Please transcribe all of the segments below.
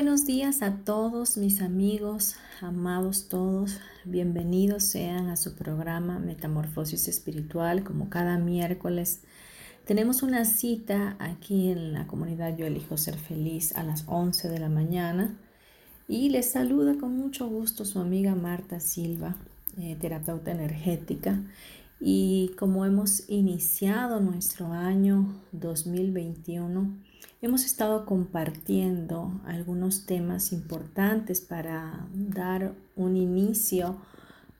Buenos días a todos mis amigos, amados todos. Bienvenidos sean a su programa Metamorfosis Espiritual. Como cada miércoles tenemos una cita aquí en la comunidad Yo Elijo Ser Feliz a las 11 de la mañana. Y les saluda con mucho gusto su amiga Marta Silva, eh, terapeuta energética. Y como hemos iniciado nuestro año 2021, hemos estado compartiendo algunos temas importantes para dar un inicio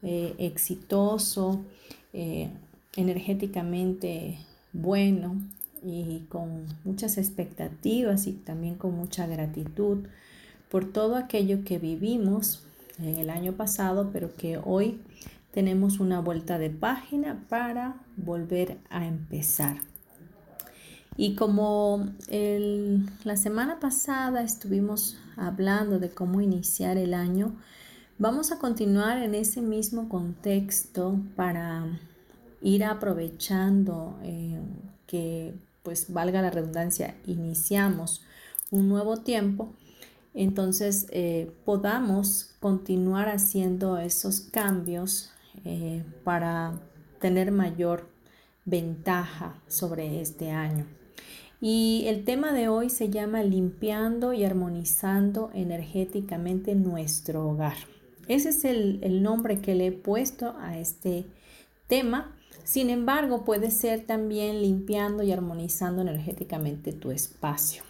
eh, exitoso, eh, energéticamente bueno y con muchas expectativas y también con mucha gratitud por todo aquello que vivimos en el año pasado, pero que hoy tenemos una vuelta de página para volver a empezar. Y como la semana pasada estuvimos hablando de cómo iniciar el año, vamos a continuar en ese mismo contexto para ir aprovechando eh, que, pues valga la redundancia, iniciamos un nuevo tiempo entonces eh, podamos continuar haciendo esos cambios eh, para tener mayor ventaja sobre este año. Y el tema de hoy se llama limpiando y armonizando energéticamente nuestro hogar. Ese es el, nombre que le he puesto a este tema. Sin embargo, puede ser también limpiando y armonizando energéticamente tu espacio.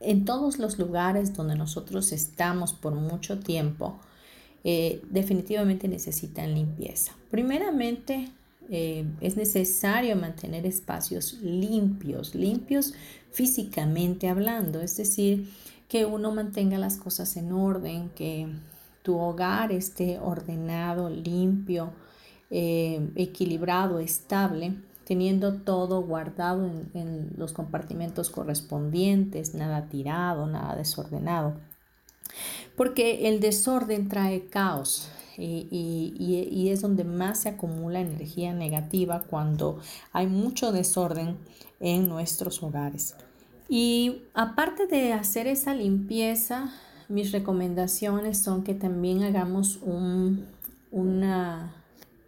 En todos los lugares donde nosotros estamos por mucho tiempo, eh, definitivamente necesitan limpieza. Primeramente, eh, es necesario mantener espacios limpios, limpios físicamente hablando, es decir, que uno mantenga las cosas en orden, que tu hogar esté ordenado, limpio, eh, equilibrado, estable, teniendo todo guardado en los compartimentos correspondientes, nada tirado, nada desordenado porque el desorden trae caos. Y, es donde más se acumula energía negativa cuando hay mucho desorden en nuestros hogares. Y aparte de hacer esa limpieza, mis recomendaciones son que también hagamos un, una,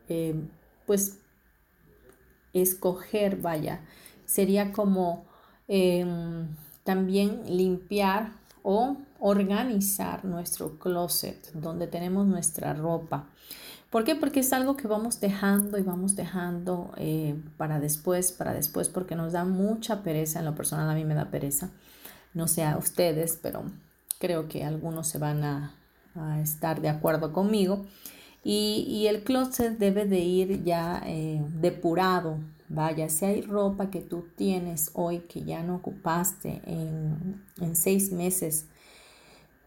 eh, pues, escoger, vaya, sería como em, también limpiar o organizar nuestro closet donde tenemos nuestra ropa. ¿Por qué? Porque es algo que vamos dejando y vamos dejando eh, para después, para después, porque nos da mucha pereza. En lo personal a mí me da pereza. No sé a ustedes, pero creo que algunos se van a, estar de acuerdo conmigo. Y, el closet debe de ir ya eh, depurado. Vaya, si hay ropa que tú tienes hoy que ya no ocupaste en, en seis meses,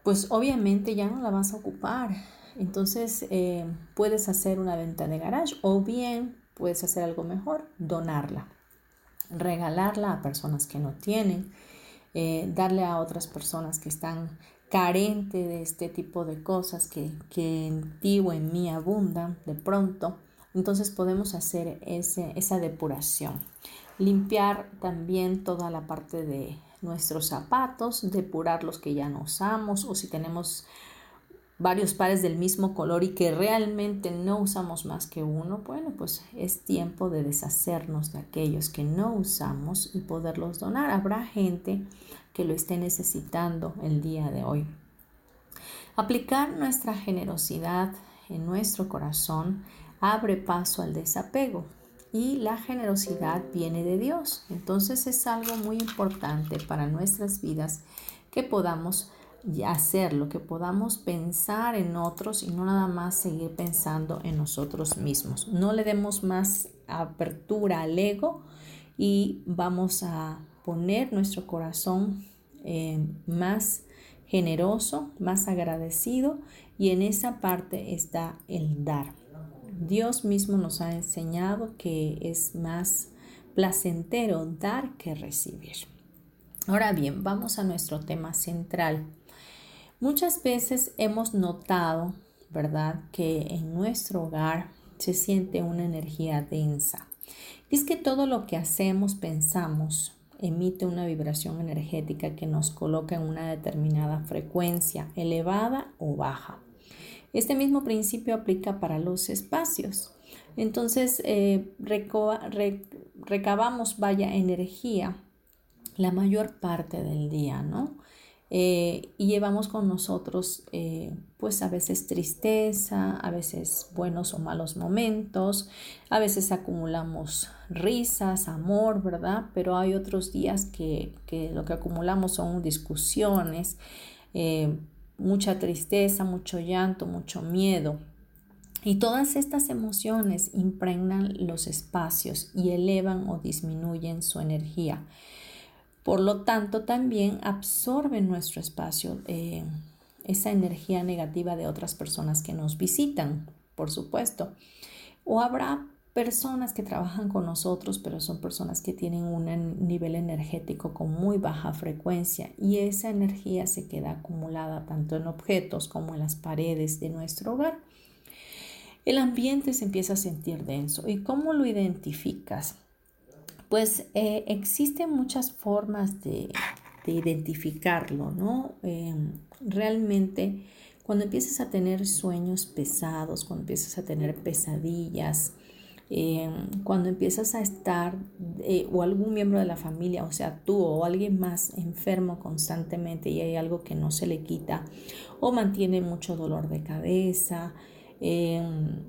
pues obviamente ya no la vas a ocupar. Entonces eh, puedes hacer una venta de garage o bien puedes hacer algo mejor, donarla, regalarla a personas que no tienen, eh, darle a otras personas que están carentes de este tipo de cosas que, que en ti o en mí abundan de pronto. Entonces podemos hacer ese, esa depuración. Limpiar también toda la parte de nuestros zapatos, depurar los que ya no usamos o si tenemos varios pares del mismo color y que realmente no usamos más que uno, bueno, pues es tiempo de deshacernos de aquellos que no usamos y poderlos donar. Habrá gente que lo esté necesitando el día de hoy. Aplicar nuestra generosidad en nuestro corazón abre paso al desapego y la generosidad viene de Dios. Entonces es algo muy importante para nuestras vidas que podamos hacerlo, que podamos pensar en otros y no nada más seguir pensando en nosotros mismos. No le demos más apertura al ego y vamos a poner nuestro corazón eh, más generoso, más agradecido y en esa parte está el dar. Dios mismo nos ha enseñado que es más placentero dar que recibir. Ahora bien, vamos a nuestro tema central. Muchas veces hemos notado, ¿verdad?, que en nuestro hogar se siente una energía densa. es que todo lo que hacemos, pensamos, emite una vibración energética que nos coloca en una determinada frecuencia, elevada o baja. Este mismo principio aplica para los espacios. Entonces, eh, recabamos, vaya, energía la mayor parte del día, ¿no? Eh, y llevamos con nosotros eh, pues a veces tristeza, a veces buenos o malos momentos, a veces acumulamos risas, amor, ¿verdad? Pero hay otros días que, lo que acumulamos son discusiones, mucha tristeza, mucho llanto, mucho miedo. Y todas estas emociones impregnan los espacios y elevan o disminuyen su energía. Por lo tanto, también absorben nuestro espacio eh, esa energía negativa de otras personas que nos visitan, por supuesto. O habrá personas que trabajan con nosotros, pero son personas que tienen un nivel energético con muy baja frecuencia y esa energía se queda acumulada tanto en objetos como en las paredes de nuestro hogar. El ambiente se empieza a sentir denso. ¿Y cómo lo identificas? Pues eh, existen muchas formas de, identificarlo, ¿no? Em, realmente, cuando empiezas a tener sueños pesados, cuando empiezas a tener pesadillas, em, cuando empiezas a estar eh, o algún miembro de la familia, o sea, tú o alguien más enfermo constantemente y hay algo que no se le quita o mantiene mucho dolor de cabeza, em,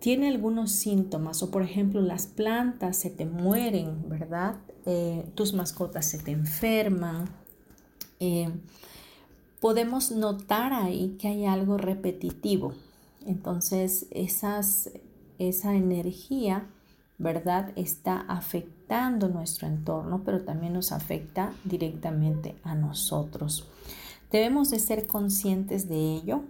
tiene algunos síntomas o por ejemplo las plantas se te mueren, ¿verdad? Eh, tus mascotas se te enferman. Eh, podemos notar ahí que hay algo repetitivo. Entonces esas, esa energía, ¿verdad? Está afectando nuestro entorno, pero también nos afecta directamente a nosotros. Debemos de ser conscientes de ello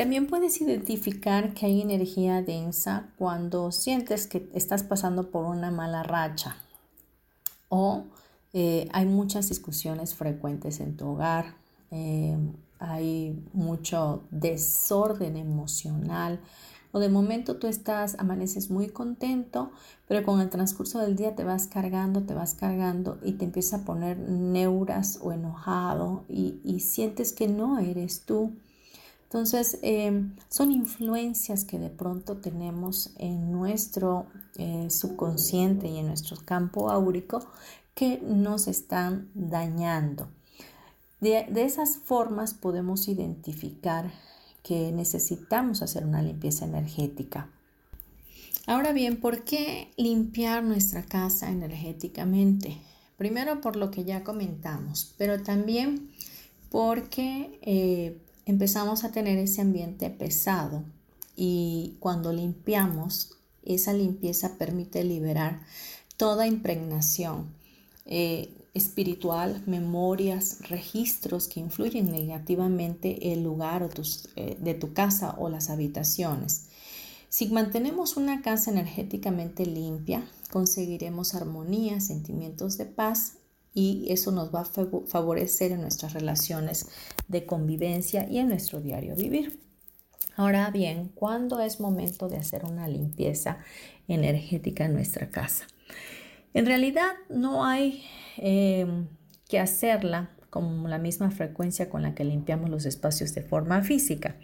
también puedes identificar que hay energía densa cuando sientes que estás pasando por una mala racha o eh, hay muchas discusiones frecuentes en tu hogar, eh, hay mucho desorden emocional o de momento tú estás, amaneces muy contento, pero con el transcurso del día te vas cargando, te vas cargando y te empieza a poner neuras o enojado y sientes que no eres tú entonces, em, son influencias que de pronto tenemos en nuestro eh, subconsciente y en nuestro campo áurico que nos están dañando. De esas formas podemos identificar que necesitamos hacer una limpieza energética. Ahora bien, ¿por qué limpiar nuestra casa energéticamente? Primero por lo que ya comentamos, pero también porque eh, empezamos a tener ese ambiente pesado y cuando limpiamos, esa limpieza permite liberar toda impregnación eh, espiritual, memorias, registros que influyen negativamente el lugar o eh, de tu casa o las habitaciones. Si mantenemos una casa energéticamente limpia, conseguiremos armonía, sentimientos de paz y eso nos va a favorecer en nuestras relaciones de convivencia y en nuestro diario vivir. Ahora bien, ¿cuándo es momento de hacer una limpieza energética en nuestra casa? En realidad no hay eh, que hacerla con la misma frecuencia con la que limpiamos los espacios de forma física.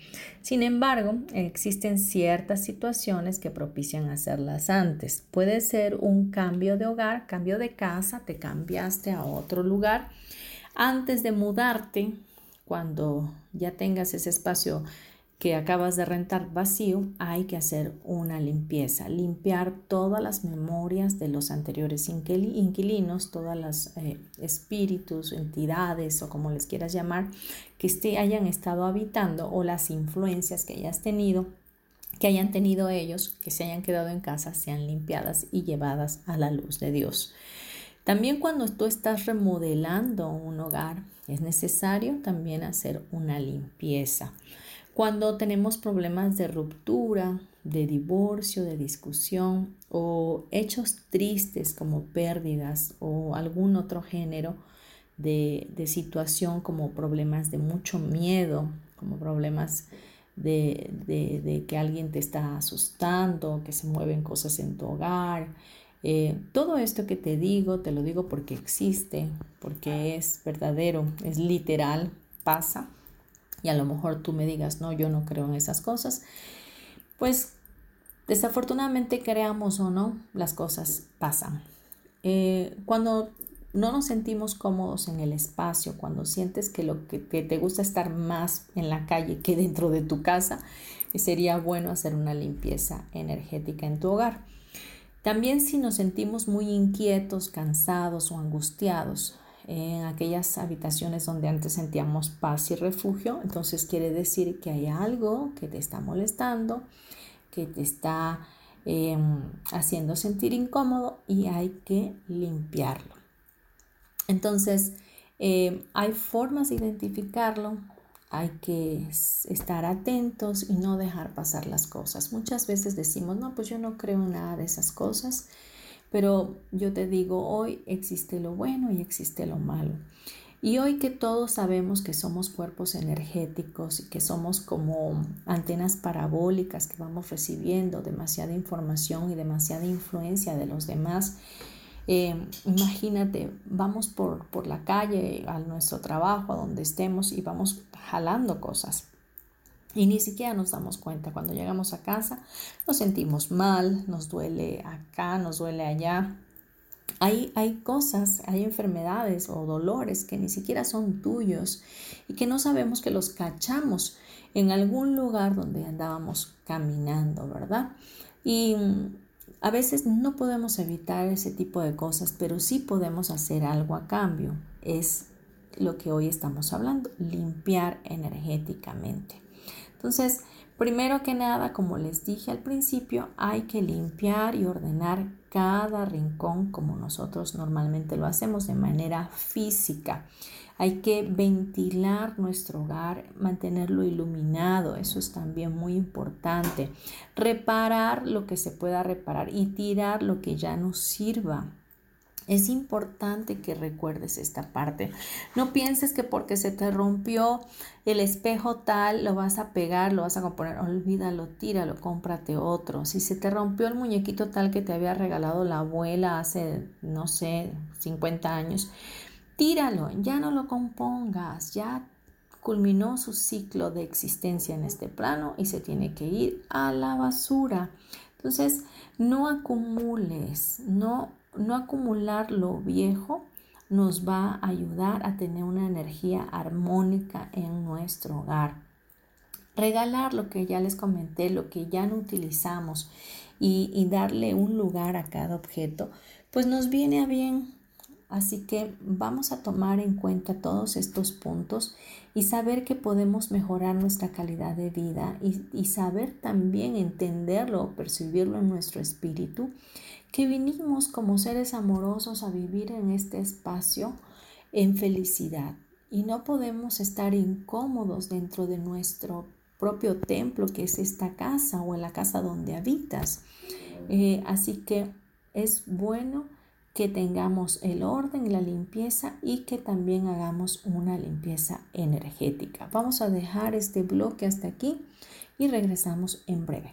Sin embargo, existen ciertas situaciones que propician hacerlas antes. Puede ser un cambio de hogar, cambio de casa, te cambiaste a otro lugar. Antes de mudarte, cuando ya tengas ese espacio que acabas de rentar vacío, hay que hacer una limpieza, limpiar todas las memorias de los anteriores inquilinos, todos los eh, espíritus, entidades o como les quieras llamar, que esté, hayan estado habitando o las influencias que hayas tenido, que hayan tenido ellos, que se hayan quedado en casa, sean limpiadas y llevadas a la luz de Dios. También cuando tú estás remodelando un hogar, es necesario también hacer una limpieza. Cuando tenemos problemas de ruptura, de divorcio, de discusión o hechos tristes como pérdidas o algún otro género de, situación como problemas de mucho miedo, como problemas de, que alguien te está asustando, que se mueven cosas en tu hogar. Eh, todo esto que te digo, te lo digo porque existe, porque es verdadero, es literal, pasa y a lo mejor tú me digas, no, yo no creo en esas cosas, pues desafortunadamente creamos o no, las cosas pasan. Eh, cuando no nos sentimos cómodos en el espacio, cuando sientes que lo que, te gusta estar más en la calle que dentro de tu casa, sería bueno hacer una limpieza energética en tu hogar. También si nos sentimos muy inquietos, cansados o angustiados, en aquellas habitaciones donde antes sentíamos paz y refugio, entonces quiere decir que hay algo que te está molestando, que te está em, haciendo sentir incómodo y hay que limpiarlo. Entonces, em, hay formas de identificarlo, hay que estar atentos y no dejar pasar las cosas. Muchas veces decimos, no, pues yo no creo en nada de esas cosas pero yo te digo, hoy existe lo bueno y existe lo malo. Y hoy que todos sabemos que somos cuerpos energéticos y que somos como antenas parabólicas que vamos recibiendo demasiada información y demasiada influencia de los demás, eh, imagínate, vamos por, por la calle, a nuestro trabajo, a donde estemos y vamos jalando cosas. Y ni siquiera nos damos cuenta. Cuando llegamos a casa nos sentimos mal, nos duele acá, nos duele allá. Hay, hay cosas, hay enfermedades o dolores que ni siquiera son tuyos y que no sabemos que los cachamos en algún lugar donde andábamos caminando, ¿verdad? Y a veces no podemos evitar ese tipo de cosas, pero sí podemos hacer algo a cambio. Es lo que hoy estamos hablando, limpiar energéticamente. Entonces, primero que nada, como les dije al principio, hay que limpiar y ordenar cada rincón como nosotros normalmente lo hacemos de manera física. Hay que ventilar nuestro hogar, mantenerlo iluminado, eso es también muy importante. Reparar lo que se pueda reparar y tirar lo que ya no sirva. Es importante que recuerdes esta parte. No pienses que porque se te rompió el espejo tal, lo vas a pegar, lo vas a componer. Olvídalo, tíralo, cómprate otro. Si se te rompió el muñequito tal que te había regalado la abuela hace, no sé, 50 años, tíralo, ya no lo compongas, ya culminó su ciclo de existencia en este plano y se tiene que ir a la basura. Entonces, no acumules, no no acumular lo viejo nos va a ayudar a tener una energía armónica en nuestro hogar. Regalar lo que ya les comenté, lo que ya no utilizamos y, y darle un lugar a cada objeto, pues nos viene a bien Así que vamos a tomar en cuenta todos estos puntos y saber que podemos mejorar nuestra calidad de vida y, saber también entenderlo o percibirlo en nuestro espíritu, que vinimos como seres amorosos a vivir en este espacio en felicidad y no podemos estar incómodos dentro de nuestro propio templo que es esta casa o en la casa donde habitas. Eh, así que es bueno que tengamos el orden y la limpieza y que también hagamos una limpieza energética. Vamos a dejar este bloque hasta aquí y regresamos en breve.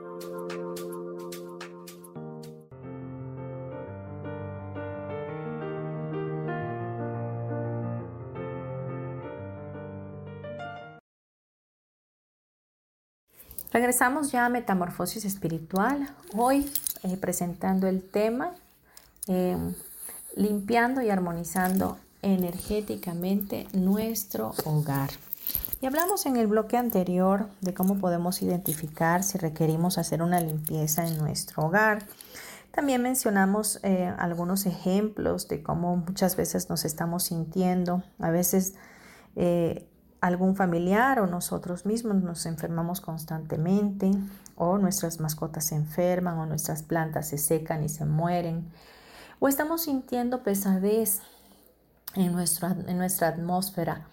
Regresamos ya a Metamorfosis Espiritual, hoy eh, presentando el tema eh, limpiando y armonizando energéticamente nuestro hogar. Y hablamos en el bloque anterior de cómo podemos identificar si requerimos hacer una limpieza en nuestro hogar. También mencionamos eh, algunos ejemplos de cómo muchas veces nos estamos sintiendo. A veces algún familiar o nosotros mismos nos enfermamos constantemente o nuestras mascotas se enferman o nuestras plantas se secan y se mueren o estamos sintiendo pesadez en nuestra, en nuestra atmósfera.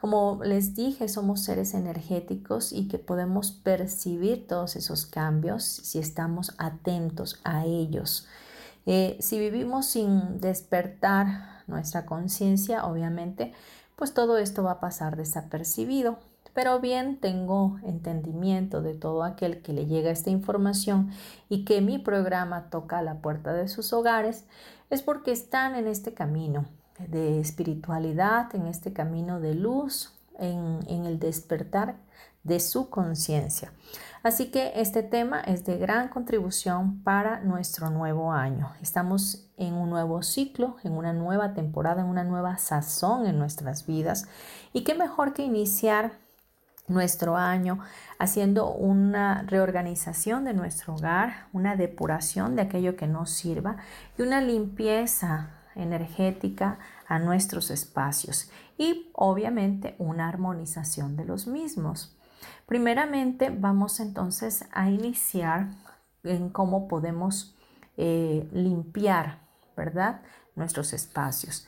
Como les dije, somos seres energéticos y que podemos percibir todos esos cambios si estamos atentos a ellos. Eh, si vivimos sin despertar nuestra conciencia, obviamente, pues todo esto va a pasar desapercibido. Pero bien tengo entendimiento de todo aquel que le llega esta información y que mi programa toca a la puerta de sus hogares, es porque están en este camino de espiritualidad, en este camino de luz, en, en el despertar de su conciencia. Así que este tema es de gran contribución para nuestro nuevo año. Estamos en un nuevo ciclo, en una nueva temporada, en una nueva sazón en nuestras vidas. Y qué mejor que iniciar nuestro año haciendo una reorganización de nuestro hogar, una depuración de aquello que no sirva y una limpieza energética a nuestros espacios y obviamente una armonización de los mismos. Primeramente vamos entonces a iniciar en cómo podemos eh, limpiar, ¿verdad? Nuestros espacios.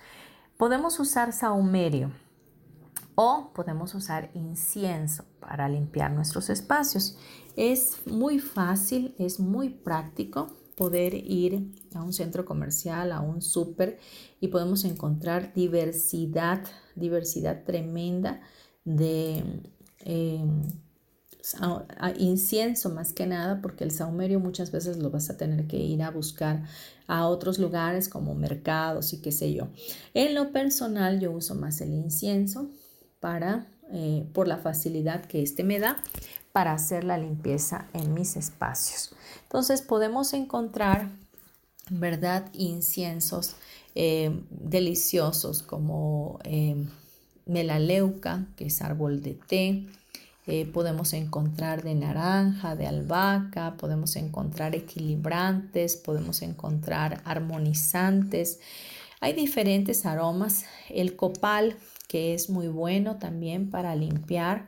Podemos usar saumerio o podemos usar incienso para limpiar nuestros espacios. Es muy fácil, es muy práctico poder ir a un centro comercial, a un súper y podemos encontrar diversidad, diversidad tremenda de em, incienso más que nada, porque el saumerio muchas veces lo vas a tener que ir a buscar a otros lugares como mercados y qué sé yo. En lo personal yo uso más el incienso para, eh, por la facilidad que este me da para hacer la limpieza en mis espacios. Entonces podemos encontrar, ¿verdad? Inciensos eh, deliciosos como eh, melaleuca, que es árbol de té, eh, podemos encontrar de naranja, de albahaca, podemos encontrar equilibrantes, podemos encontrar armonizantes. Hay diferentes aromas. El copal, que es muy bueno también para limpiar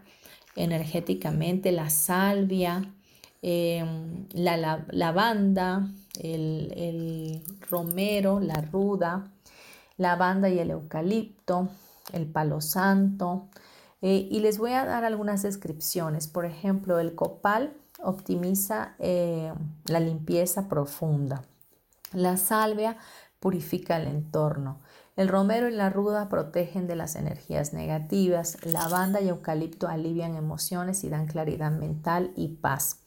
energéticamente, la salvia, em, la, lavanda, el romero, la ruda, lavanda y el eucalipto, el palo santo. Eh, y les voy a dar algunas descripciones. Por ejemplo, el copal optimiza eh, la limpieza profunda. La salvia purifica el entorno. El romero y la ruda protegen de las energías negativas. Lavanda y eucalipto alivian emociones y dan claridad mental y paz.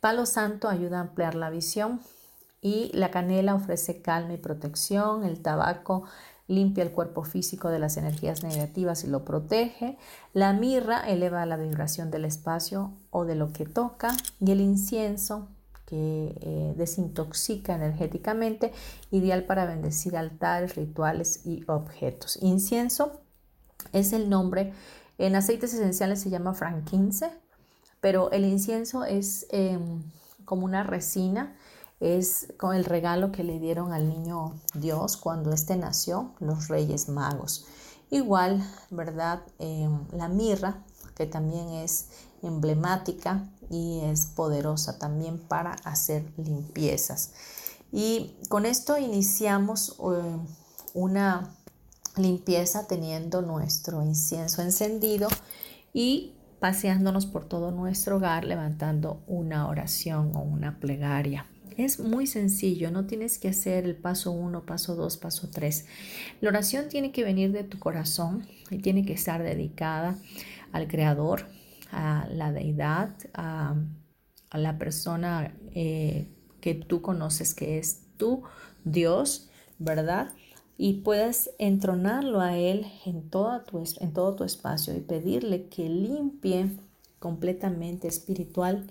Palo santo ayuda a ampliar la visión y la canela ofrece calma y protección. El tabaco limpia el cuerpo físico de las energías negativas y lo protege. La mirra eleva la vibración del espacio o de lo que toca. Y el incienso que eh, desintoxica energéticamente, ideal para bendecir altares, rituales y objetos. Incienso es el nombre, en aceites esenciales se llama frankincense, pero el incienso es em, como una resina es con el regalo que le dieron al niño Dios cuando éste nació, los Reyes Magos. Igual, ¿verdad? Em, la mirra, que también es emblemática y es poderosa también para hacer limpiezas. Y con esto iniciamos em, una limpieza teniendo nuestro incienso encendido y paseándonos por todo nuestro hogar levantando una oración o una plegaria. Es muy sencillo, no tienes que hacer el paso 1, paso 2, paso 3. La oración tiene que venir de tu corazón y tiene que estar dedicada al Creador, a la deidad, a, la persona eh, que tú conoces que es tu Dios, ¿verdad? Y puedes entronarlo a Él en, tu, en todo tu espacio y pedirle que limpie completamente espiritual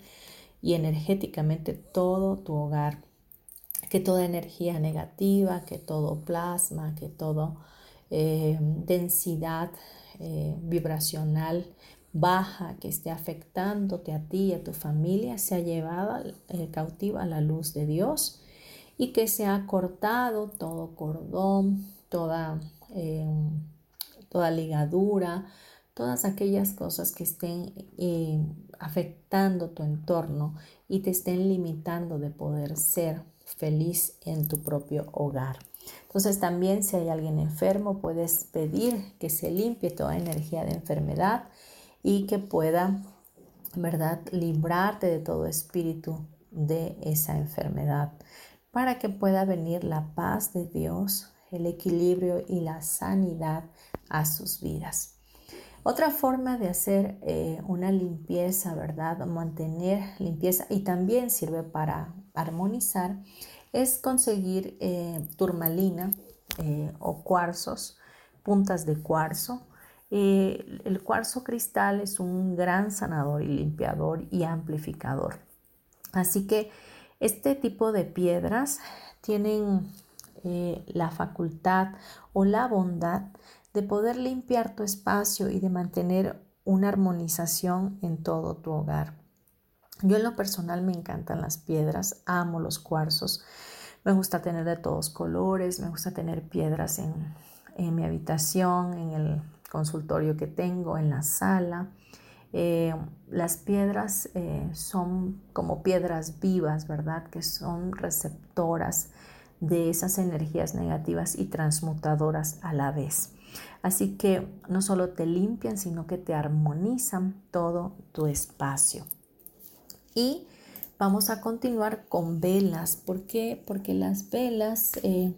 y energéticamente todo tu hogar. Que toda energía negativa, que todo plasma, que toda eh, densidad eh, vibracional baja que esté afectándote a ti y a tu familia sea llevada eh, cautiva a la luz de Dios y que se ha cortado todo cordón, toda, toda ligadura, todas aquellas cosas que estén eh, afectando tu entorno y te estén limitando de poder ser feliz en tu propio hogar. Entonces también si hay alguien enfermo puedes pedir que se limpie toda energía de enfermedad y que pueda, ¿verdad?, librarte de todo espíritu de esa enfermedad para que pueda venir la paz de Dios, el equilibrio y la sanidad a sus vidas. Otra forma de hacer eh, una limpieza, ¿verdad? Mantener limpieza y también sirve para armonizar es conseguir eh, turmalina eh, o cuarzos, puntas de cuarzo. el cuarzo cristal es un gran sanador y limpiador y amplificador. Así que este tipo de piedras tienen la facultad o la bondad de poder limpiar tu espacio y de mantener una armonización en todo tu hogar. Yo en lo personal me encantan las piedras, amo los cuarzos, me gusta tener de todos colores, me gusta tener piedras en, mi habitación, en el consultorio que tengo, en la sala. Eh, las piedras eh, son como piedras vivas, ¿verdad? Que son receptoras de esas energías negativas y transmutadoras a la vez. Así que no solo te limpian, sino que te armonizan todo tu espacio. Y vamos a continuar con velas. ¿Por qué? Porque las velas eh,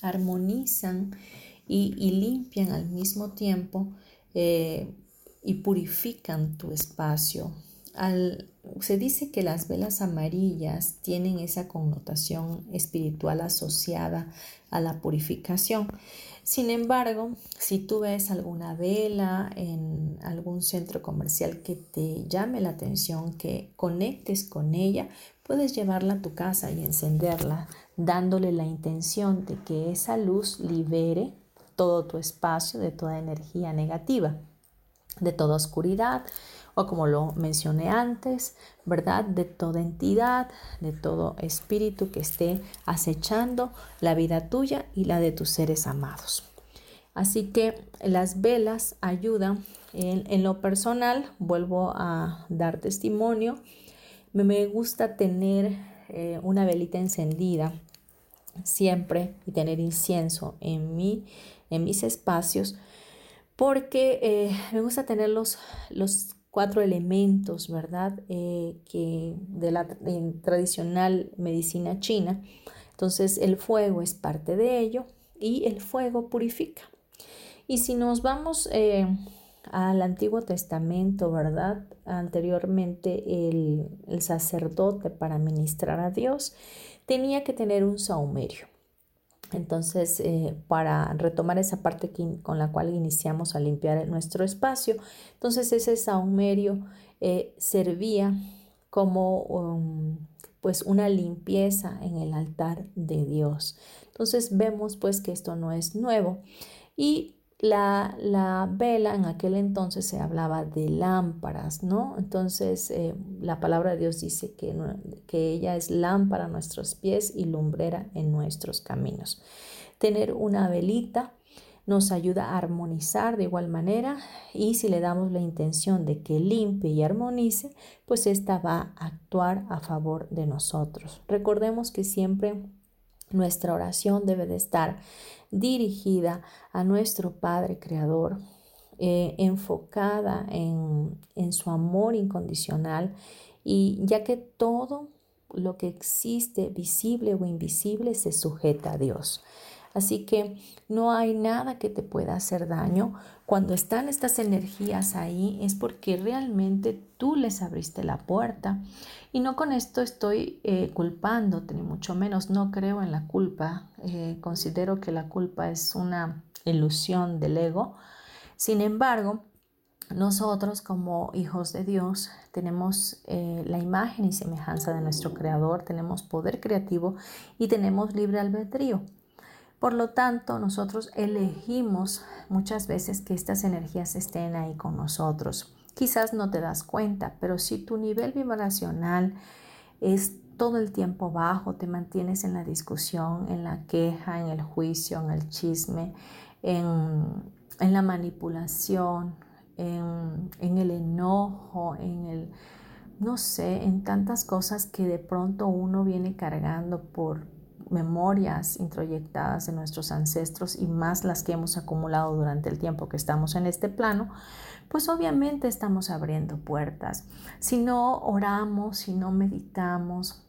armonizan y, limpian al mismo tiempo eh, y purifican tu espacio. se dice que las velas amarillas tienen esa connotación espiritual asociada a la purificación. Sin embargo, si tú ves alguna vela en algún centro comercial que te llame la atención, que conectes con ella, puedes llevarla a tu casa y encenderla, dándole la intención de que esa luz libere todo tu espacio de toda energía negativa, de toda oscuridad o como lo mencioné antes, ¿verdad? De toda entidad, de todo espíritu que esté acechando la vida tuya y la de tus seres amados. Así que las velas ayudan. En, lo personal, vuelvo a dar testimonio. Me, gusta tener eh, una velita encendida siempre y tener incienso en, mí, en mis espacios porque eh, me gusta tener los, los cuatro elementos, ¿verdad? Eh, que de la tradicional medicina china. Entonces el fuego es parte de ello y el fuego purifica. Y si nos vamos eh, al Antiguo Testamento, ¿verdad? Anteriormente el, el sacerdote para ministrar a Dios tenía que tener un saumerio. Entonces, eh, para retomar esa parte con la cual iniciamos a limpiar nuestro espacio, entonces ese saumerio eh, servía como um, pues una limpieza en el altar de Dios. Entonces vemos pues que esto no es nuevo y la, vela en aquel entonces se hablaba de lámparas, ¿no? Entonces eh, la palabra de Dios dice que, que ella es lámpara a nuestros pies y lumbrera en nuestros caminos. Tener una velita nos ayuda a armonizar de igual manera y si le damos la intención de que limpie y armonice, pues esta va a actuar a favor de nosotros. Recordemos que siempre nuestra oración debe de estar dirigida a nuestro Padre Creador, eh, enfocada en, en su amor incondicional y ya que todo lo que existe, visible o invisible, se sujeta a Dios. Así que no hay nada que te pueda hacer daño. Cuando están estas energías ahí es porque realmente tú les abriste la puerta. Y no con esto estoy eh, culpándote, ni mucho menos. No creo en la culpa. Eh, considero que la culpa es una ilusión del ego. Sin embargo, nosotros como hijos de Dios tenemos eh, la imagen y semejanza de nuestro Creador, tenemos poder creativo y tenemos libre albedrío. Por lo tanto, nosotros elegimos muchas veces que estas energías estén ahí con nosotros. Quizás no te das cuenta, pero si tu nivel vibracional es todo el tiempo bajo, te mantienes en la discusión, en la queja, en el juicio, en el chisme, en, la manipulación, en, en el enojo, en el, no sé, en tantas cosas que de pronto uno viene cargando por, memorias introyectadas de nuestros ancestros y más las que hemos acumulado durante el tiempo que estamos en este plano, pues obviamente estamos abriendo puertas. Si no oramos, si no meditamos,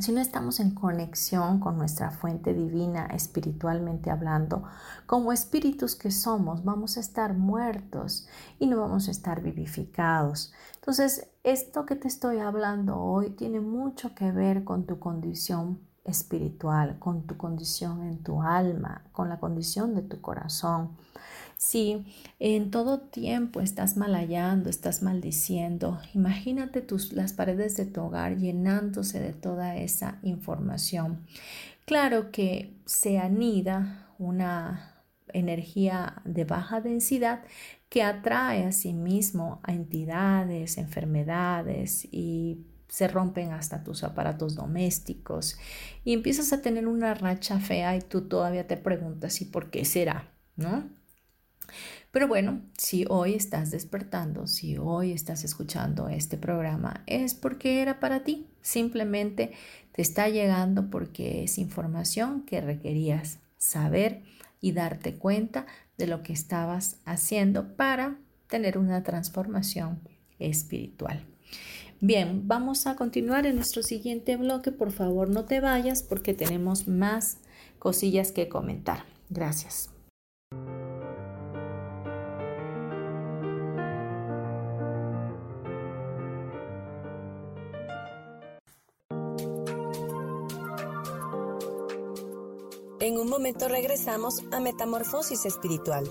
si no estamos en conexión con nuestra fuente divina espiritualmente hablando, como espíritus que somos, vamos a estar muertos y no vamos a estar vivificados. Entonces, esto que te estoy hablando hoy tiene mucho que ver con tu condición espiritual, con tu condición en tu alma, con la condición de tu corazón. Si en todo tiempo estás malayando, estás maldiciendo, imagínate tus, las paredes de tu hogar llenándose de toda esa información. Claro que se anida una energía de baja densidad que atrae a sí mismo a entidades, enfermedades y se rompen hasta tus aparatos domésticos y empiezas a tener una racha fea y tú todavía te preguntas ¿y por qué será? ¿No? Pero bueno, si hoy estás despertando, si hoy estás escuchando este programa, es porque era para ti. Simplemente te está llegando porque es información que requerías saber y darte cuenta de lo que estabas haciendo para tener una transformación espiritual. Bien, vamos a continuar en nuestro siguiente bloque. Por favor, no te vayas porque tenemos más cosillas que comentar. Gracias. En un momento regresamos a Metamorfosis Espiritual.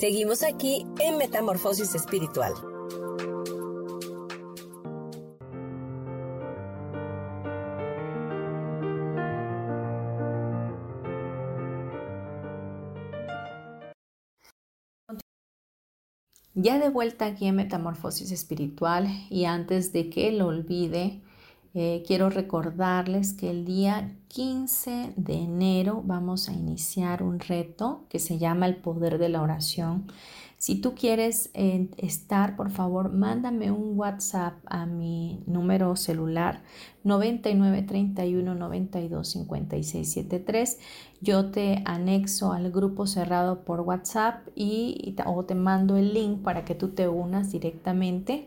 Seguimos aquí en Metamorfosis Espiritual. Ya de vuelta aquí en Metamorfosis Espiritual y antes de que lo olvide, eh, quiero recordarles que el día 15 de enero vamos a iniciar un reto que se llama el poder de la oración. Si tú quieres eh, estar, por favor, mándame un WhatsApp a mi número celular 9931 92 56 73. Yo te anexo al grupo cerrado por WhatsApp y, o te mando el link para que tú te unas directamente.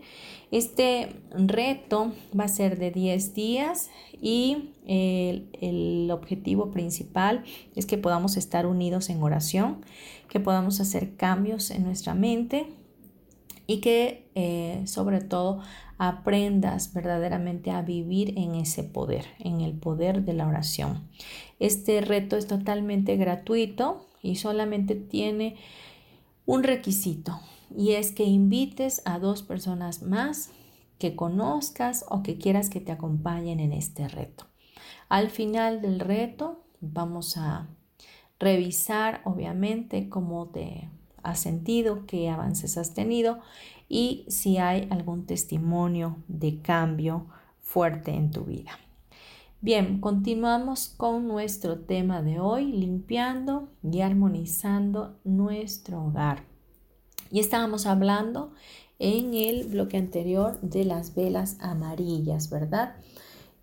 Este reto va a ser de 10 días y el, objetivo principal es que podamos estar unidos en oración que podamos hacer cambios en nuestra mente y que eh, sobre todo aprendas verdaderamente a vivir en ese poder, en el poder de la oración. Este reto es totalmente gratuito y solamente tiene un requisito y es que invites a dos personas más que conozcas o que quieras que te acompañen en este reto. Al final del reto vamos a revisar obviamente cómo te has sentido, qué avances has tenido y si hay algún testimonio de cambio fuerte en tu vida. Bien, continuamos con nuestro tema de hoy, limpiando y armonizando nuestro hogar. Y estábamos hablando en el bloque anterior de las velas amarillas, ¿verdad?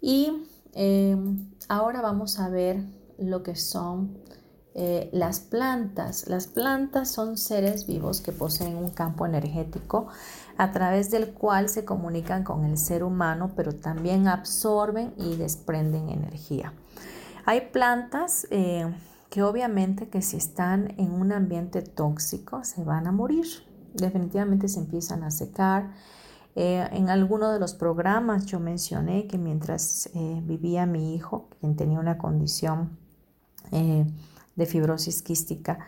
Y eh, ahora vamos a ver lo que son eh, las plantas. Las plantas son seres vivos que poseen un campo energético a través del cual se comunican con el ser humano, pero también absorben y desprenden energía. Hay plantas eh, que obviamente que si están en un ambiente tóxico se van a morir. Definitivamente se empiezan a secar. Eh, en alguno de los programas yo mencioné que mientras vivía mi hijo, quien tenía una condición de fibrosis quística,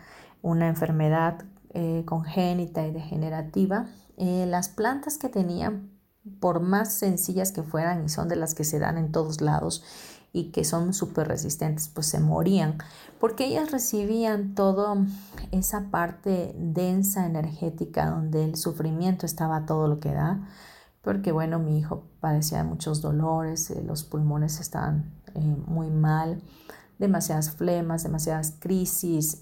una enfermedad eh, congénita y degenerativa, eh, las plantas que tenían, por más sencillas que fueran y son de las que se dan en todos lados y que son súper resistentes, pues se morían, porque ellas recibían toda esa parte densa energética donde el sufrimiento estaba todo lo que da, porque bueno, mi hijo padecía de muchos dolores, eh, los pulmones estaban muy mal, demasiadas flemas, demasiadas crisis,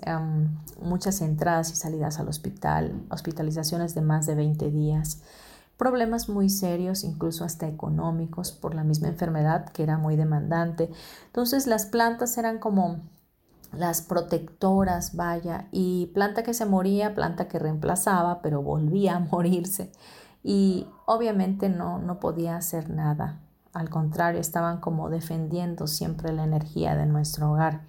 muchas entradas y salidas al hospital, hospitalizaciones de más de 20 días, problemas muy serios, incluso hasta económicos, por la misma enfermedad que era muy demandante. Entonces las plantas eran como las protectoras, vaya, y planta que se moría, planta que reemplazaba, pero volvía a morirse. Y obviamente no, no podía hacer nada al contrario, estaban como defendiendo siempre la energía de nuestro hogar.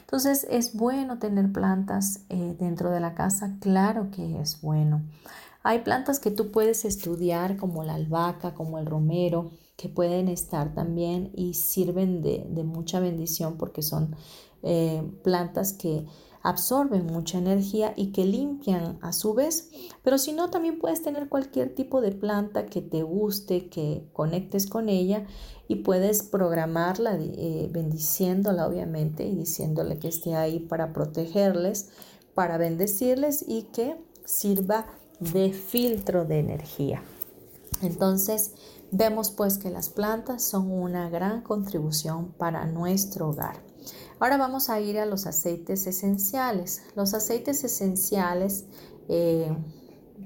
Entonces, ¿es bueno tener plantas eh, dentro de la casa? Claro que es bueno. Hay plantas que tú puedes estudiar como la albahaca, como el romero, que pueden estar también y sirven de, mucha bendición porque son eh, plantas que absorben mucha energía y que limpian a su vez. Pero si no, también puedes tener cualquier tipo de planta que te guste, que conectes con ella y puedes programarla eh, bendiciéndola obviamente y diciéndole que esté ahí para protegerles, para bendecirles y que sirva de filtro de energía. Entonces, vemos pues que las plantas son una gran contribución para nuestro hogar. Ahora vamos a ir a los aceites esenciales. Los aceites esenciales eh,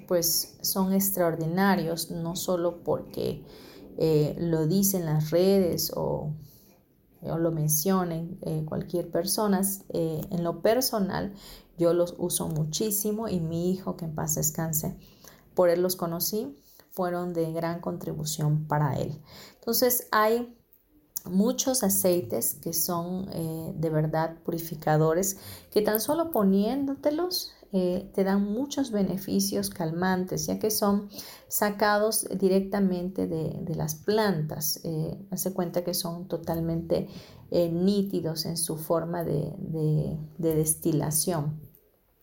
pues son extraordinarios, no solo porque eh, lo dicen las redes o, lo mencionen eh, cualquier persona. en lo personal, yo los uso muchísimo y mi hijo, que en paz descanse, por él los conocí, fueron de gran contribución para él. Entonces hay muchos aceites que son eh, de verdad purificadores que tan solo poniéndotelos eh, te dan muchos beneficios calmantes ya que son sacados directamente de, las plantas eh, hace cuenta que son totalmente nítidos en su forma de destilación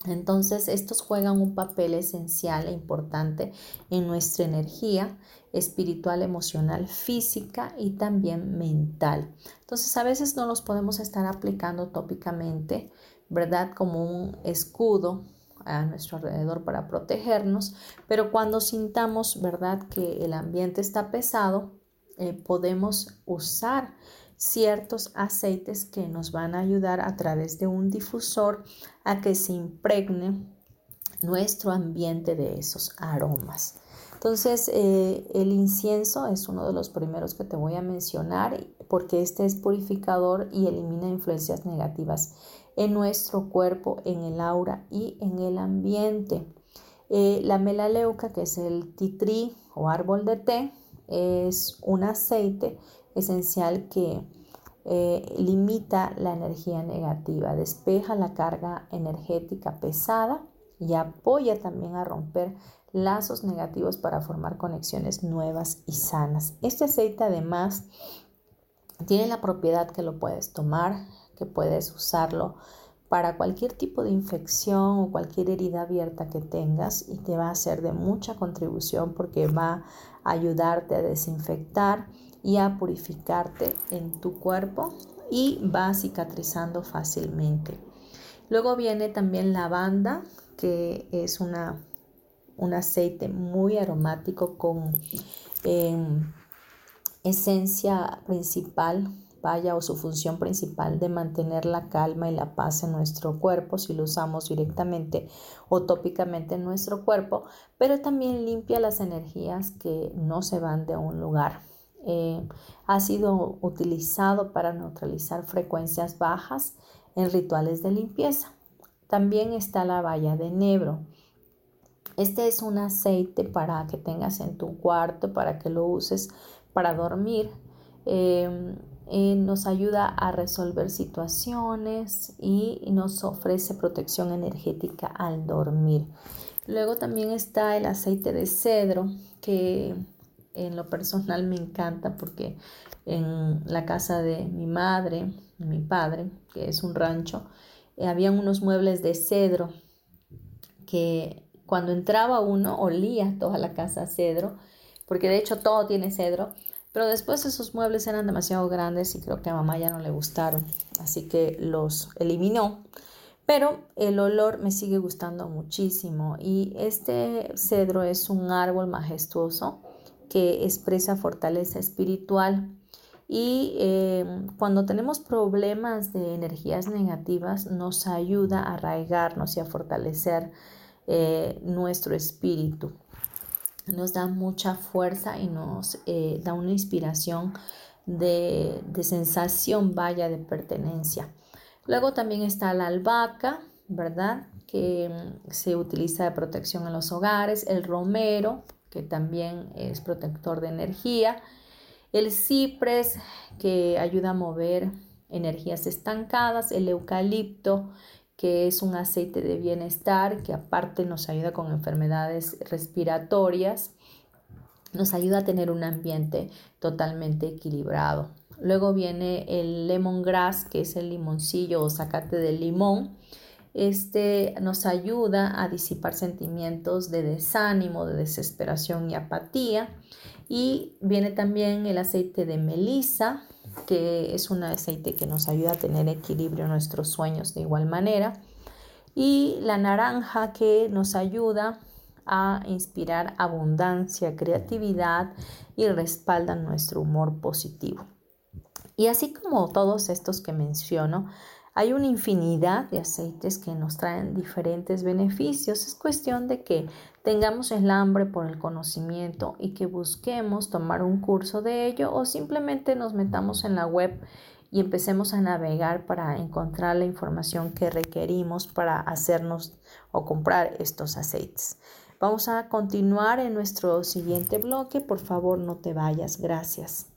entonces, estos juegan un papel esencial e importante en nuestra energía espiritual, emocional, física y también mental. Entonces, a veces no los podemos estar aplicando tópicamente, ¿verdad? Como un escudo a nuestro alrededor para protegernos, pero cuando sintamos, ¿verdad? Que el ambiente está pesado, eh, podemos usar ciertos aceites que nos van a ayudar a través de un difusor a que se impregne nuestro ambiente de esos aromas. Entonces, eh, el incienso es uno de los primeros que te voy a mencionar porque este es purificador y elimina influencias negativas en nuestro cuerpo, en el aura y en el ambiente. Eh, la melaleuca, que es el titrí o árbol de té, es un aceite esencial que eh, limita la energía negativa, despeja la carga energética pesada y apoya también a romper lazos negativos para formar conexiones nuevas y sanas. Este aceite además tiene la propiedad que lo puedes tomar, que puedes usarlo para cualquier tipo de infección o cualquier herida abierta que tengas y te va a ser de mucha contribución porque va a ayudarte a desinfectar y a purificarte en tu cuerpo y va cicatrizando fácilmente. Luego viene también lavanda, que es una, un aceite muy aromático con em, esencia principal vaya o su función principal de mantener la calma y la paz en nuestro cuerpo si lo usamos directamente o tópicamente en nuestro cuerpo, pero también limpia las energías que no se van de un lugar. Eh, ha sido utilizado para neutralizar frecuencias bajas en rituales de limpieza. También está la valla de enebro. Este es un aceite para que tengas en tu cuarto, para que lo uses para dormir. Eh, eh, nos ayuda a resolver situaciones y nos ofrece protección energética al dormir. Luego también está el aceite de cedro que en lo personal me encanta porque en la casa de mi madre, mi padre, que es un rancho, eh, habían unos muebles de cedro que cuando entraba uno olía toda la casa a cedro, porque de hecho todo tiene cedro pero después esos muebles eran demasiado grandes y creo que a mamá ya no le gustaron, así que los eliminó. Pero el olor me sigue gustando muchísimo y este cedro es un árbol majestuoso que expresa fortaleza espiritual. Y em, cuando tenemos problemas de energías negativas, nos ayuda a arraigarnos y a fortalecer eh, nuestro espíritu nos da mucha fuerza y nos eh, da una inspiración de, sensación, vaya, de pertenencia. Luego también está la albahaca, ¿verdad? Que mm, se utiliza de protección en los hogares, el romero, que también es protector de energía, el cipres, que ayuda a mover energías estancadas, el eucalipto, que es un aceite de bienestar que aparte nos ayuda con enfermedades respiratorias, nos ayuda a tener un ambiente totalmente equilibrado. Luego viene el lemongrass, que es el limoncillo o zacate de limón. Este nos ayuda a disipar sentimientos de desánimo, de desesperación y apatía. Y viene también el aceite de melisa, que es un aceite que nos ayuda a tener equilibrio en nuestros sueños de igual manera. Y la naranja que nos ayuda a inspirar abundancia, creatividad y respaldan nuestro humor positivo. Y así como todos estos que menciono, hay una infinidad de aceites que nos traen diferentes beneficios. Es cuestión de que tengamos el hambre por el conocimiento y que busquemos tomar un curso de ello o simplemente nos metamos en la web y empecemos a navegar para encontrar la información que requerimos para hacernos o comprar estos aceites. Vamos a continuar en nuestro siguiente bloque. Por favor, no te vayas. Gracias.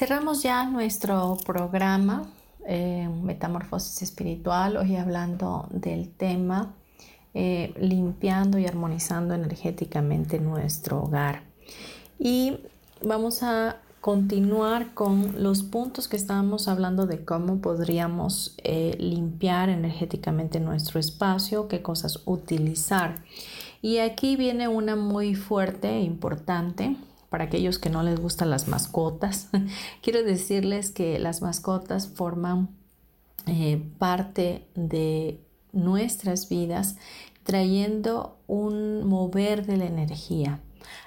Cerramos ya nuestro programa eh, Metamorfosis Espiritual, hoy hablando del tema eh, limpiando y armonizando energéticamente nuestro hogar. Y vamos a continuar con los puntos que estábamos hablando de cómo podríamos eh, limpiar energéticamente nuestro espacio, qué cosas utilizar. Y aquí viene una muy fuerte e importante para aquellos que no les gustan las mascotas, quiero decirles que las mascotas forman eh, parte de nuestras vidas trayendo un mover de la energía.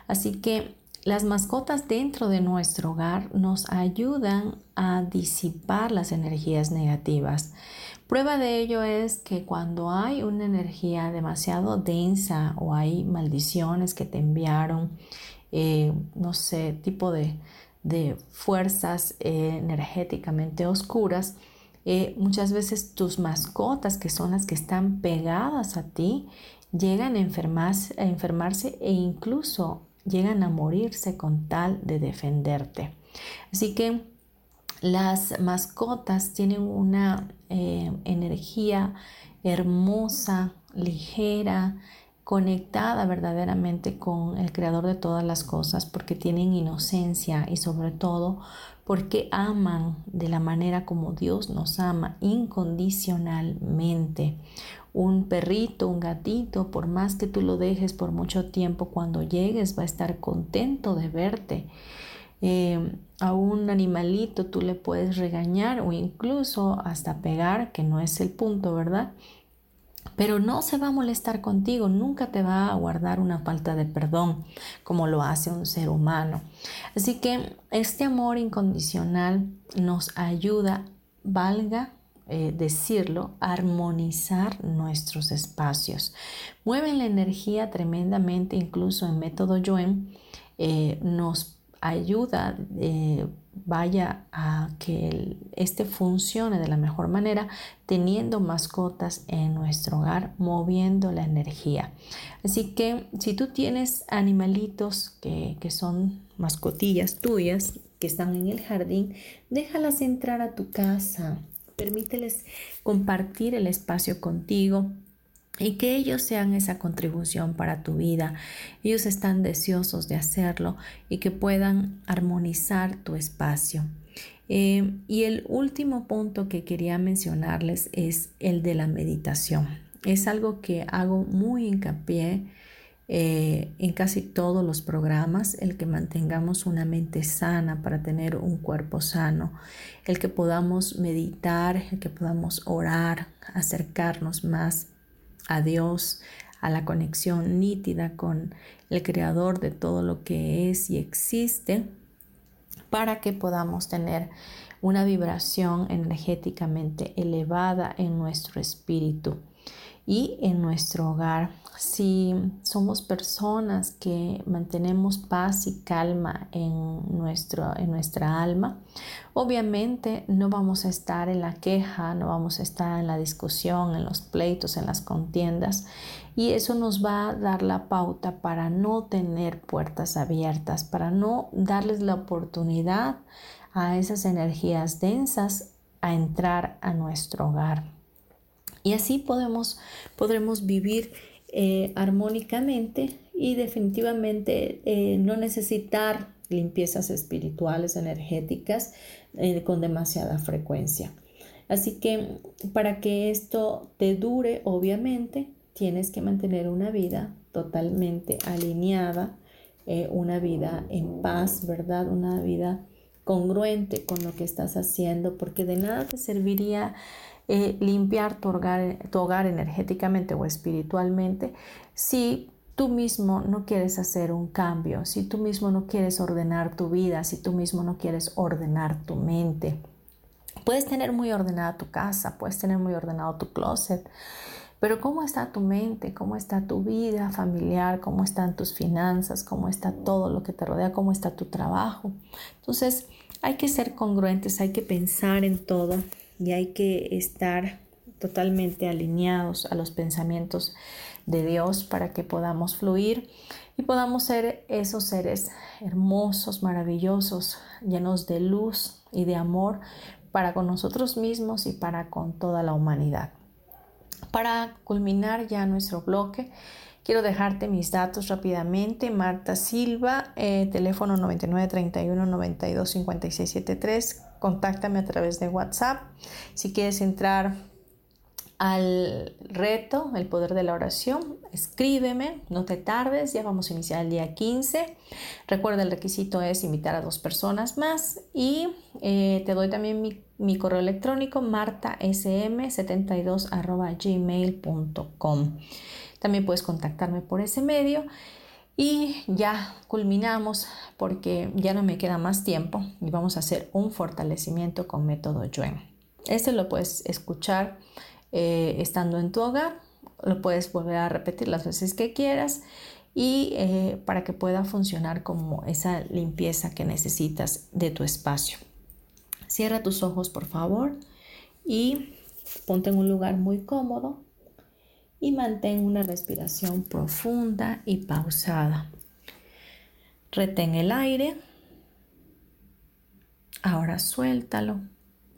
Así que las mascotas dentro de nuestro hogar nos ayudan a disipar las energías negativas. Prueba de ello es que cuando hay una energía demasiado densa o hay maldiciones que te enviaron, eh, no sé, tipo de, fuerzas eh, energéticamente oscuras, eh, muchas veces tus mascotas, que son las que están pegadas a ti, llegan a enfermarse, a enfermarse e incluso llegan a morirse con tal de defenderte. Así que las mascotas tienen una energía hermosa, ligera, conectada verdaderamente con el creador de todas las cosas porque tienen inocencia y sobre todo porque aman de la manera como Dios nos ama incondicionalmente. Un perrito, un gatito, por más que tú lo dejes por mucho tiempo, cuando llegues va a estar contento de verte. Eh, a un animalito tú le puedes regañar o incluso hasta pegar, que no es el punto, ¿verdad? Pero no se va a molestar contigo, nunca te va a guardar una falta de perdón como lo hace un ser humano. Así que este amor incondicional nos ayuda, valga eh, decirlo, armonizar nuestros espacios. Mueven la energía tremendamente, incluso en método Yuen eh, nos ayuda, eh, vaya a que este funcione de la mejor manera, teniendo mascotas en nuestro hogar, moviendo la energía. Así que si tú tienes animalitos que, que son mascotillas tuyas, que están en el jardín, déjalas entrar a tu casa, permíteles compartir el espacio contigo y que ellos sean esa contribución para tu vida. Ellos están deseosos de hacerlo y que puedan armonizar tu espacio. Eh, y el último punto que quería mencionarles es el de la meditación. Es algo que hago muy hincapié eh, en casi todos los programas, el que mantengamos una mente sana para tener un cuerpo sano, el que podamos meditar, el que podamos orar, acercarnos más a Dios, a la conexión nítida con el creador de todo lo que es y existe, para que podamos tener una vibración energéticamente elevada en nuestro espíritu y en nuestro hogar. Si somos personas que mantenemos paz y calma en, nuestro, en nuestra alma, obviamente no vamos a estar en la queja, no vamos a estar en la discusión, en los pleitos, en las contiendas. Y eso nos va a dar la pauta para no tener puertas abiertas, para no darles la oportunidad a esas energías densas a entrar a nuestro hogar. Y así podemos, podremos vivir eh, armónicamente y definitivamente eh, no necesitar limpiezas espirituales, energéticas eh, con demasiada frecuencia. Así que para que esto te dure, obviamente, tienes que mantener una vida totalmente alineada, una vida en paz, ¿verdad? Una vida congruente con lo que estás haciendo, porque de nada te serviría eh, limpiar tu hogar, tu hogar energéticamente o espiritualmente si tú mismo no quieres hacer un cambio, si tú mismo no quieres ordenar tu vida, si tú mismo no quieres ordenar tu mente. Puedes tener muy ordenada tu casa, puedes tener muy ordenado tu closet, pero ¿cómo está tu mente? ¿Cómo está tu vida familiar? ¿Cómo están tus finanzas? ¿Cómo está todo lo que te rodea? ¿Cómo está tu trabajo? Entonces, hay que ser congruentes, hay que pensar en todo y hay que estar totalmente alineados a los pensamientos de Dios para que podamos fluir y podamos ser esos seres hermosos, maravillosos, llenos de luz y de amor para con nosotros mismos y para con toda la humanidad. Para culminar ya nuestro bloque, quiero dejarte mis datos rápidamente. Marta Silva, eh, teléfono 9931 92 contáctame a través de WhatsApp. Si quieres entrar al reto, el poder de la oración, escríbeme, no te tardes, ya vamos a iniciar el día 15. Recuerda, el requisito es invitar a dos personas más y eh, te doy también mi, correo electrónico martasm72 gmail.com. También puedes contactarme por ese medio y ya culminamos porque ya no me queda más tiempo y vamos a hacer un fortalecimiento con método Yuen. Este lo puedes escuchar eh, estando en tu hogar, lo puedes volver a repetir las veces que quieras y eh, para que pueda funcionar como esa limpieza que necesitas de tu espacio. Cierra tus ojos por favor y ponte en un lugar muy cómodo y mantén una respiración profunda y pausada. Retén el aire. Ahora suéltalo.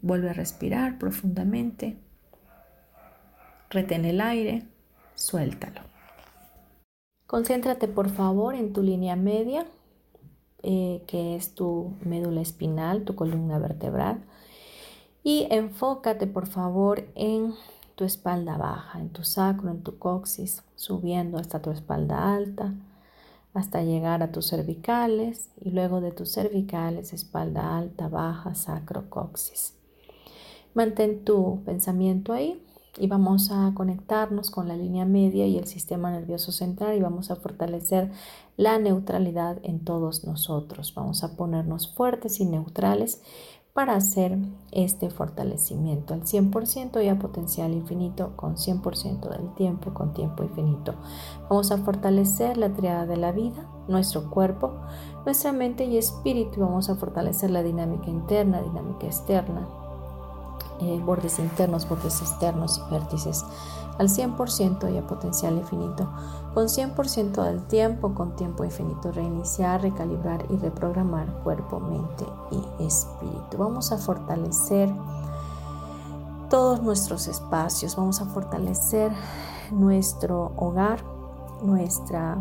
Vuelve a respirar profundamente. Retén el aire. Suéltalo. Concéntrate por favor en tu línea media, eh, que es tu médula espinal, tu columna vertebral. Y enfócate por favor en tu espalda baja, en tu sacro, en tu coxis, subiendo hasta tu espalda alta, hasta llegar a tus cervicales y luego de tus cervicales, espalda alta, baja, sacro, coxis. Mantén tu pensamiento ahí y vamos a conectarnos con la línea media y el sistema nervioso central y vamos a fortalecer la neutralidad en todos nosotros. Vamos a ponernos fuertes y neutrales para hacer este fortalecimiento al 100% y a potencial infinito con 100% del tiempo, con tiempo infinito. Vamos a fortalecer la triada de la vida, nuestro cuerpo, nuestra mente y espíritu. Vamos a fortalecer la dinámica interna, dinámica externa, eh, bordes internos, bordes externos y vértices al 100% y a potencial infinito, con 100% del tiempo, con tiempo infinito, reiniciar, recalibrar y reprogramar cuerpo, mente y espíritu. Vamos a fortalecer todos nuestros espacios, vamos a fortalecer nuestro hogar, nuestra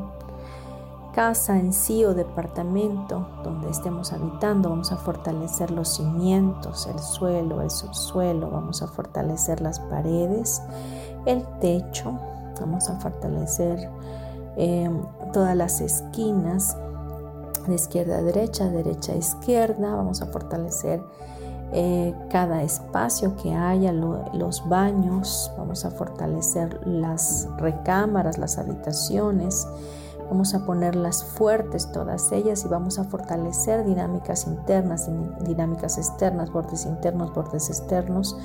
casa en sí o departamento donde estemos habitando, vamos a fortalecer los cimientos, el suelo, el subsuelo, vamos a fortalecer las paredes, el techo, vamos a fortalecer eh, todas las esquinas de izquierda a derecha, derecha a izquierda, vamos a fortalecer eh, cada espacio que haya, los baños, vamos a fortalecer las recámaras, las habitaciones, Vamos a ponerlas fuertes todas ellas y vamos a fortalecer dinámicas internas, dinámicas externas, bordes internos, bordes externos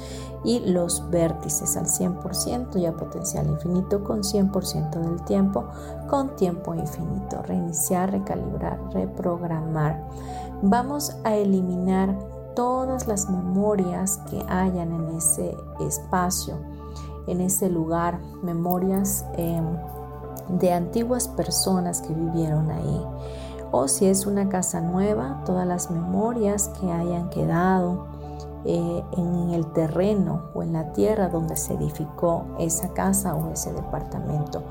y los vértices al 100% y a potencial infinito con 100% del tiempo, con tiempo infinito. Reiniciar, recalibrar, reprogramar. Vamos a eliminar todas las memorias que hayan en ese espacio, en ese lugar, memorias... Eh, de antiguas personas que vivieron ahí. O si es una casa nueva, todas las memorias que hayan quedado eh, en el terreno o en la tierra donde se edificó esa casa o ese departamento.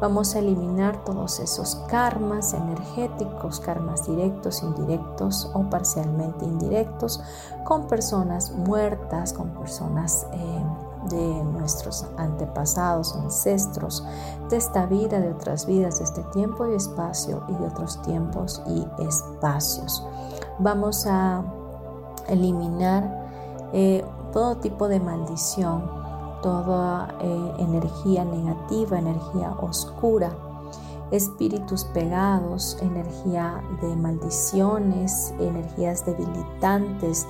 Vamos a eliminar todos esos karmas energéticos, karmas directos, indirectos o parcialmente indirectos, con personas muertas, con personas eh, de nuestros antepasados, ancestros, de esta vida, de otras vidas, de este tiempo y espacio y de otros tiempos y espacios. Vamos a eliminar eh, todo tipo de maldición, toda eh, energía negativa, energía oscura, espíritus pegados, energía de maldiciones, energías debilitantes,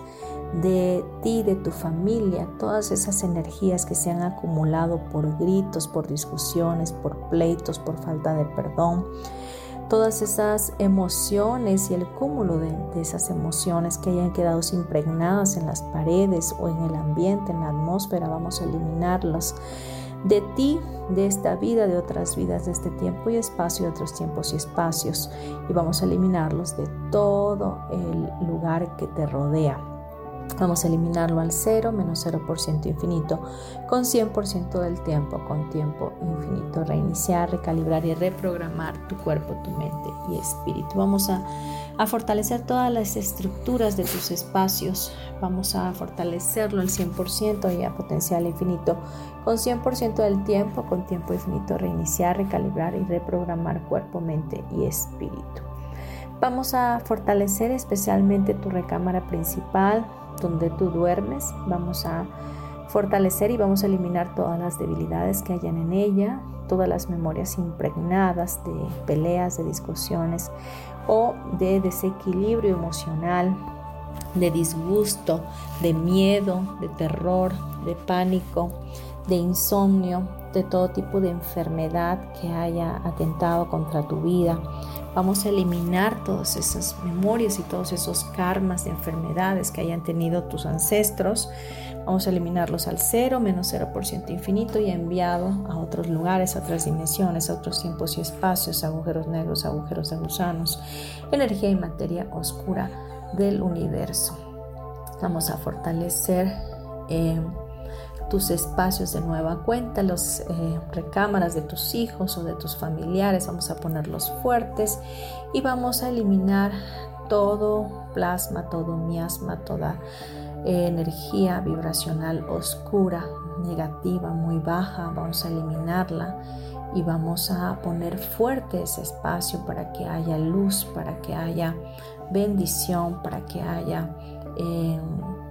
de ti, de tu familia, todas esas energías que se han acumulado por gritos, por discusiones, por pleitos, por falta de perdón, todas esas emociones y el cúmulo de, esas emociones que hayan quedado impregnadas en las paredes o en el ambiente, en la atmósfera, vamos a eliminarlas. De ti, de esta vida, de otras vidas, de este tiempo y espacio, de otros tiempos y espacios, y vamos a eliminarlos de todo el lugar que te rodea. Vamos a eliminarlo al 0 menos 0% infinito con 100% del tiempo, con tiempo infinito. Reiniciar, recalibrar y reprogramar tu cuerpo, tu mente y espíritu. Vamos a, a fortalecer todas las estructuras de tus espacios. Vamos a fortalecerlo al 100% y a potencial infinito con 100% del tiempo, con tiempo infinito. Reiniciar, recalibrar y reprogramar cuerpo, mente y espíritu. Vamos a fortalecer especialmente tu recámara principal, donde tú duermes. Vamos a fortalecer y vamos a eliminar todas las debilidades que hayan en ella, todas las memorias impregnadas de peleas, de discusiones o de desequilibrio emocional, de disgusto, de miedo, de terror, de pánico, de insomnio, de todo tipo de enfermedad que haya atentado contra tu vida. Vamos a eliminar todas esas memorias y todos esos karmas de enfermedades que hayan tenido tus ancestros. Vamos a eliminarlos al cero, menos 0% infinito y enviado a otros lugares, a otras dimensiones, a otros tiempos y espacios, agujeros negros, agujeros de gusanos, energía y materia oscura del universo. Vamos a fortalecer. Eh, tus espacios de nueva cuenta, las eh, recámaras de tus hijos o de tus familiares, vamos a ponerlos fuertes y vamos a eliminar todo plasma, todo miasma, toda eh, energía vibracional oscura, negativa, muy baja, vamos a eliminarla y vamos a poner fuerte ese espacio para que haya luz, para que haya bendición, para que haya... Eh,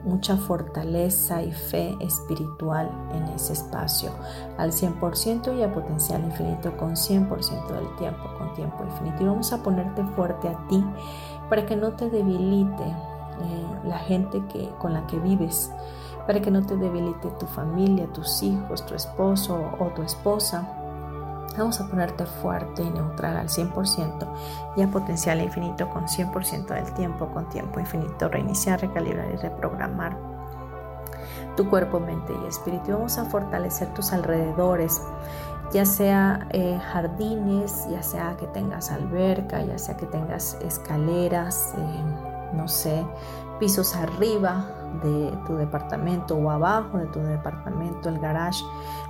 mucha fortaleza y fe espiritual en ese espacio al 100% y a potencial infinito con 100% del tiempo, con tiempo infinito. Y vamos a ponerte fuerte a ti para que no te debilite eh, la gente que, con la que vives, para que no te debilite tu familia, tus hijos, tu esposo o tu esposa. Vamos a ponerte fuerte y neutral al 100% y a potencial infinito con 100% del tiempo, con tiempo infinito, reiniciar, recalibrar y reprogramar tu cuerpo, mente y espíritu. vamos a fortalecer tus alrededores, ya sea eh, jardines, ya sea que tengas alberca, ya sea que tengas escaleras, eh, no sé, pisos arriba de tu departamento o abajo de tu departamento, el garage,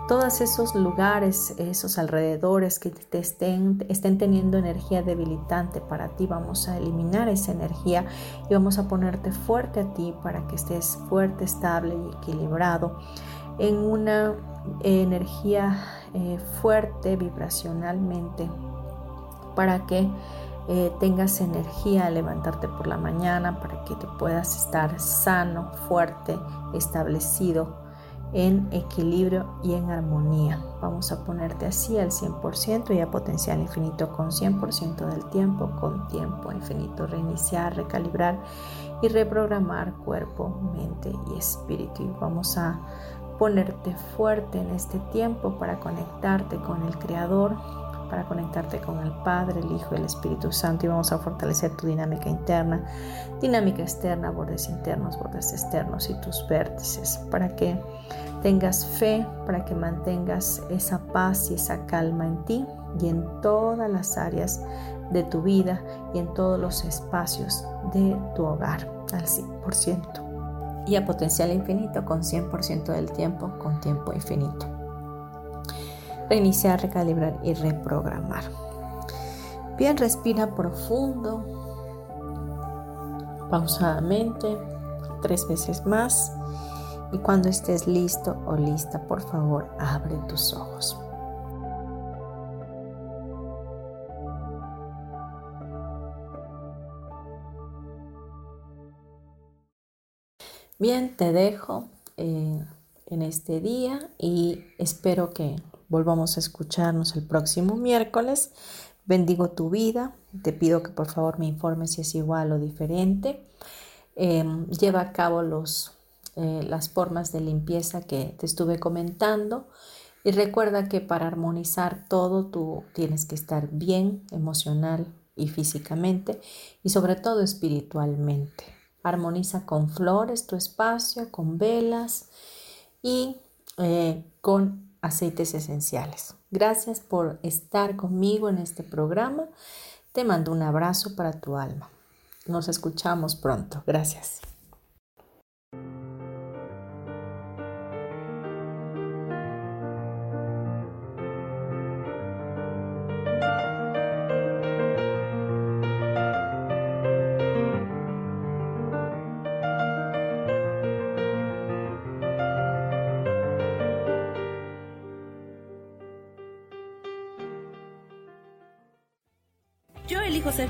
todos esos lugares, esos alrededores que te estén, estén teniendo energía debilitante para ti, vamos a eliminar esa energía y vamos a ponerte fuerte a ti para que estés fuerte, estable y equilibrado en una energía eh, fuerte vibracionalmente para que eh, tengas energía al levantarte por la mañana, para que te puedas estar sano, fuerte, establecido en equilibrio y en armonía. Vamos a ponerte así al 100% y a potencial infinito con 100% del tiempo, con tiempo infinito, reiniciar, recalibrar y reprogramar cuerpo, mente y espíritu. Y vamos a ponerte fuerte en este tiempo para conectarte con el Creador, para conectarte con el Padre, el Hijo y el Espíritu Santo y vamos a fortalecer tu dinámica interna, dinámica externa, bordes internos, bordes externos y tus vértices para que tengas fe, para que mantengas esa paz y esa calma en ti y en todas las áreas de tu vida y en todos los espacios de tu hogar al 100% y a potencial infinito con 100% del tiempo con tiempo infinito reiniciar, recalibrar y reprogramar. Bien, respira profundo, pausadamente, tres veces más. Y cuando estés listo o lista, por favor, abre tus ojos. Bien, te dejo eh, en este día y espero que volvamos a escucharnos el próximo miércoles. Bendigo tu vida. Te pido que por favor me informes si es igual o diferente. Em, lleva a cabo los, eh, las formas de limpieza que te estuve comentando. Y recuerda que para armonizar todo tú tienes que estar bien emocional y físicamente y sobre todo espiritualmente. Armoniza con flores tu espacio, con velas y eh, con aceites esenciales. Gracias por estar conmigo en este programa. Te mando un abrazo para tu alma. Nos escuchamos pronto. Gracias.